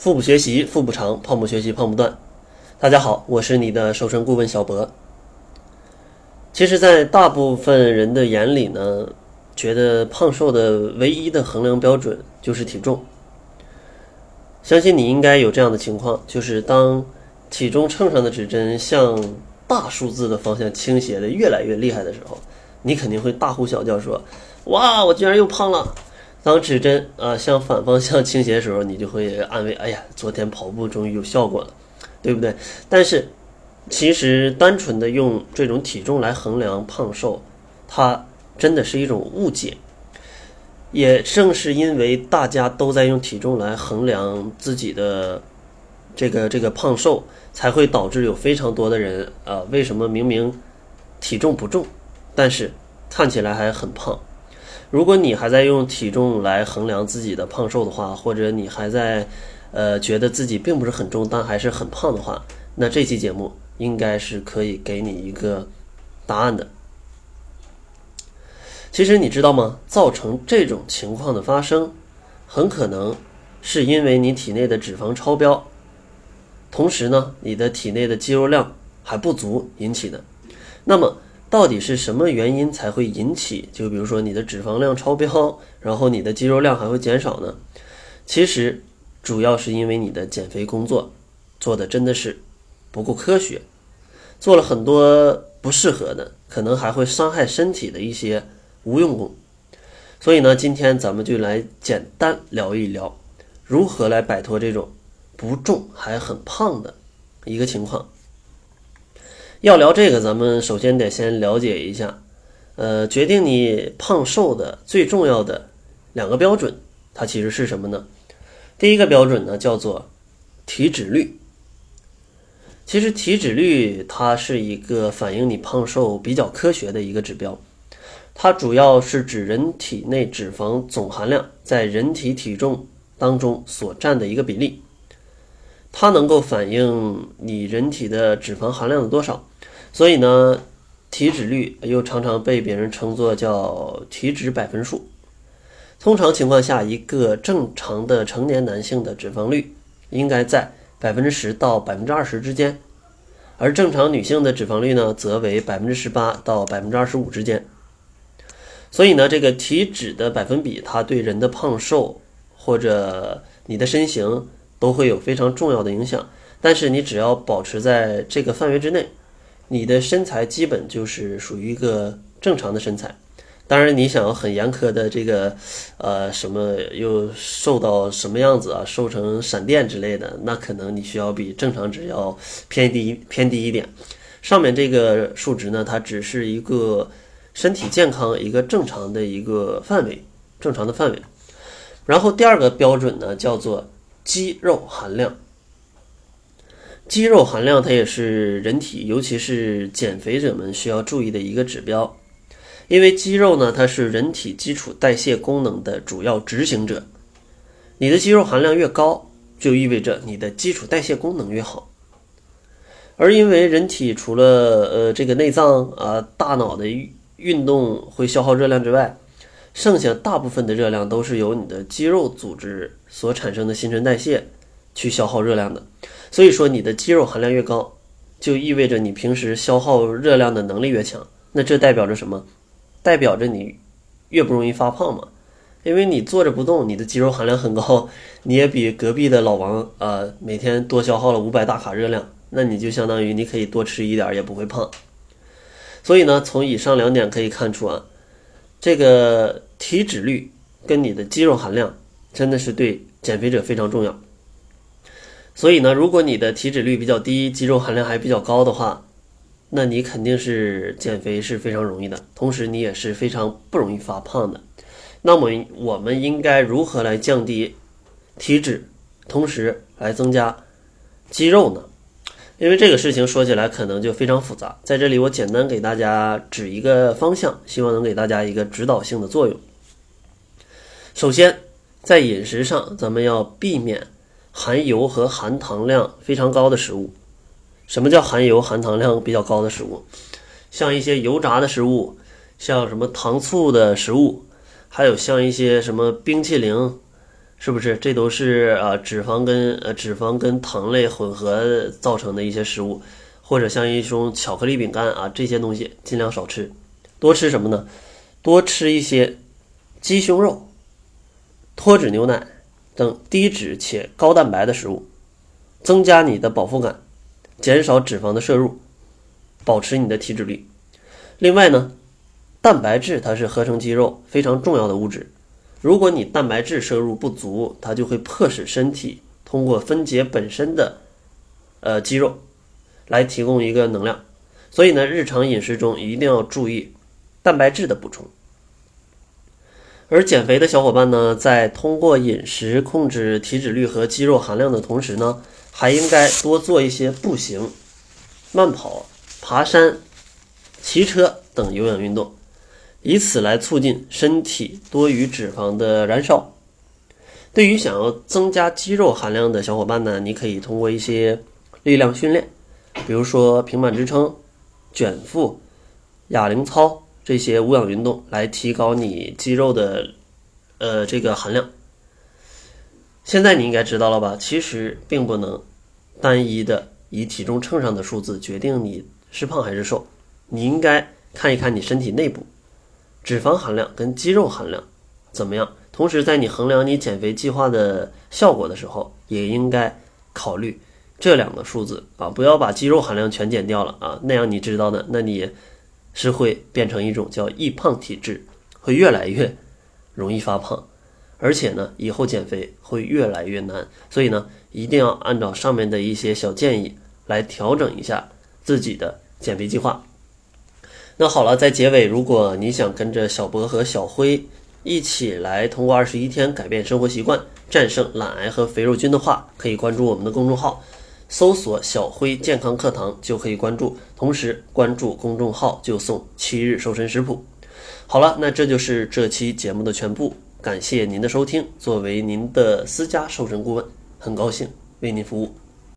腹部学习腹部长，胖不学习胖不断。大家好，我是你的瘦身顾问小博。其实，在大部分人的眼里呢，觉得胖瘦的唯一的衡量标准就是体重。相信你应该有这样的情况，就是当体重秤上的指针向大数字的方向倾斜的越来越厉害的时候，你肯定会大呼小叫说：“哇，我居然又胖了！”当指针啊向反方向倾斜的时候，你就会安慰：“哎呀，昨天跑步终于有效果了，对不对？”但是，其实单纯的用这种体重来衡量胖瘦，它真的是一种误解。也正是因为大家都在用体重来衡量自己的这个这个胖瘦，才会导致有非常多的人啊，为什么明明体重不重，但是看起来还很胖？如果你还在用体重来衡量自己的胖瘦的话，或者你还在，呃，觉得自己并不是很重，但还是很胖的话，那这期节目应该是可以给你一个答案的。其实你知道吗？造成这种情况的发生，很可能是因为你体内的脂肪超标，同时呢，你的体内的肌肉量还不足引起的。那么，到底是什么原因才会引起？就比如说你的脂肪量超标，然后你的肌肉量还会减少呢？其实主要是因为你的减肥工作做的真的是不够科学，做了很多不适合的，可能还会伤害身体的一些无用功。所以呢，今天咱们就来简单聊一聊，如何来摆脱这种不重还很胖的一个情况。要聊这个，咱们首先得先了解一下，呃，决定你胖瘦的最重要的两个标准，它其实是什么呢？第一个标准呢，叫做体脂率。其实体脂率它是一个反映你胖瘦比较科学的一个指标，它主要是指人体内脂肪总含量在人体体重当中所占的一个比例。它能够反映你人体的脂肪含量的多少，所以呢，体脂率又常常被别人称作叫体脂百分数。通常情况下，一个正常的成年男性的脂肪率应该在百分之十到百分之二十之间，而正常女性的脂肪率呢，则为百分之十八到百分之二十五之间。所以呢，这个体脂的百分比，它对人的胖瘦或者你的身形。都会有非常重要的影响，但是你只要保持在这个范围之内，你的身材基本就是属于一个正常的身材。当然，你想要很严苛的这个，呃，什么又瘦到什么样子啊，瘦成闪电之类的，那可能你需要比正常值要偏低偏低一点。上面这个数值呢，它只是一个身体健康一个正常的一个范围，正常的范围。然后第二个标准呢，叫做。肌肉含量，肌肉含量它也是人体，尤其是减肥者们需要注意的一个指标，因为肌肉呢，它是人体基础代谢功能的主要执行者。你的肌肉含量越高，就意味着你的基础代谢功能越好。而因为人体除了呃这个内脏啊、大脑的运动会消耗热量之外，剩下大部分的热量都是由你的肌肉组织所产生的新陈代谢去消耗热量的，所以说你的肌肉含量越高，就意味着你平时消耗热量的能力越强。那这代表着什么？代表着你越不容易发胖嘛？因为你坐着不动，你的肌肉含量很高，你也比隔壁的老王啊每天多消耗了五百大卡热量，那你就相当于你可以多吃一点也不会胖。所以呢，从以上两点可以看出啊。这个体脂率跟你的肌肉含量真的是对减肥者非常重要。所以呢，如果你的体脂率比较低，肌肉含量还比较高的话，那你肯定是减肥是非常容易的，同时你也是非常不容易发胖的。那么我们应该如何来降低体脂，同时来增加肌肉呢？因为这个事情说起来可能就非常复杂，在这里我简单给大家指一个方向，希望能给大家一个指导性的作用。首先，在饮食上，咱们要避免含油和含糖量非常高的食物。什么叫含油含糖量比较高的食物？像一些油炸的食物，像什么糖醋的食物，还有像一些什么冰淇淋，是不是？这都是啊脂肪跟呃脂肪跟糖类混合造成的一些食物，或者像一种巧克力饼干啊这些东西尽量少吃，多吃什么呢？多吃一些鸡胸肉、脱脂牛奶等低脂且高蛋白的食物，增加你的饱腹感，减少脂肪的摄入，保持你的体脂率。另外呢，蛋白质它是合成肌肉非常重要的物质。如果你蛋白质摄入不足，它就会迫使身体通过分解本身的呃肌肉来提供一个能量。所以呢，日常饮食中一定要注意蛋白质的补充。而减肥的小伙伴呢，在通过饮食控制体脂率和肌肉含量的同时呢，还应该多做一些步行、慢跑、爬山、骑车等有氧运动。以此来促进身体多余脂肪的燃烧。对于想要增加肌肉含量的小伙伴呢，你可以通过一些力量训练，比如说平板支撑、卷腹、哑铃操这些无氧运动，来提高你肌肉的呃这个含量。现在你应该知道了吧？其实并不能单一的以体重秤上的数字决定你是胖还是瘦，你应该看一看你身体内部。脂肪含量跟肌肉含量怎么样？同时，在你衡量你减肥计划的效果的时候，也应该考虑这两个数字啊，不要把肌肉含量全减掉了啊，那样你知道的，那你是会变成一种叫易胖体质，会越来越容易发胖，而且呢，以后减肥会越来越难。所以呢，一定要按照上面的一些小建议来调整一下自己的减肥计划。那好了，在结尾，如果你想跟着小博和小辉一起来通过二十一天改变生活习惯，战胜懒癌和肥肉菌的话，可以关注我们的公众号，搜索“小辉健康课堂”就可以关注。同时关注公众号就送七日瘦身食谱。好了，那这就是这期节目的全部，感谢您的收听。作为您的私家瘦身顾问，很高兴为您服务。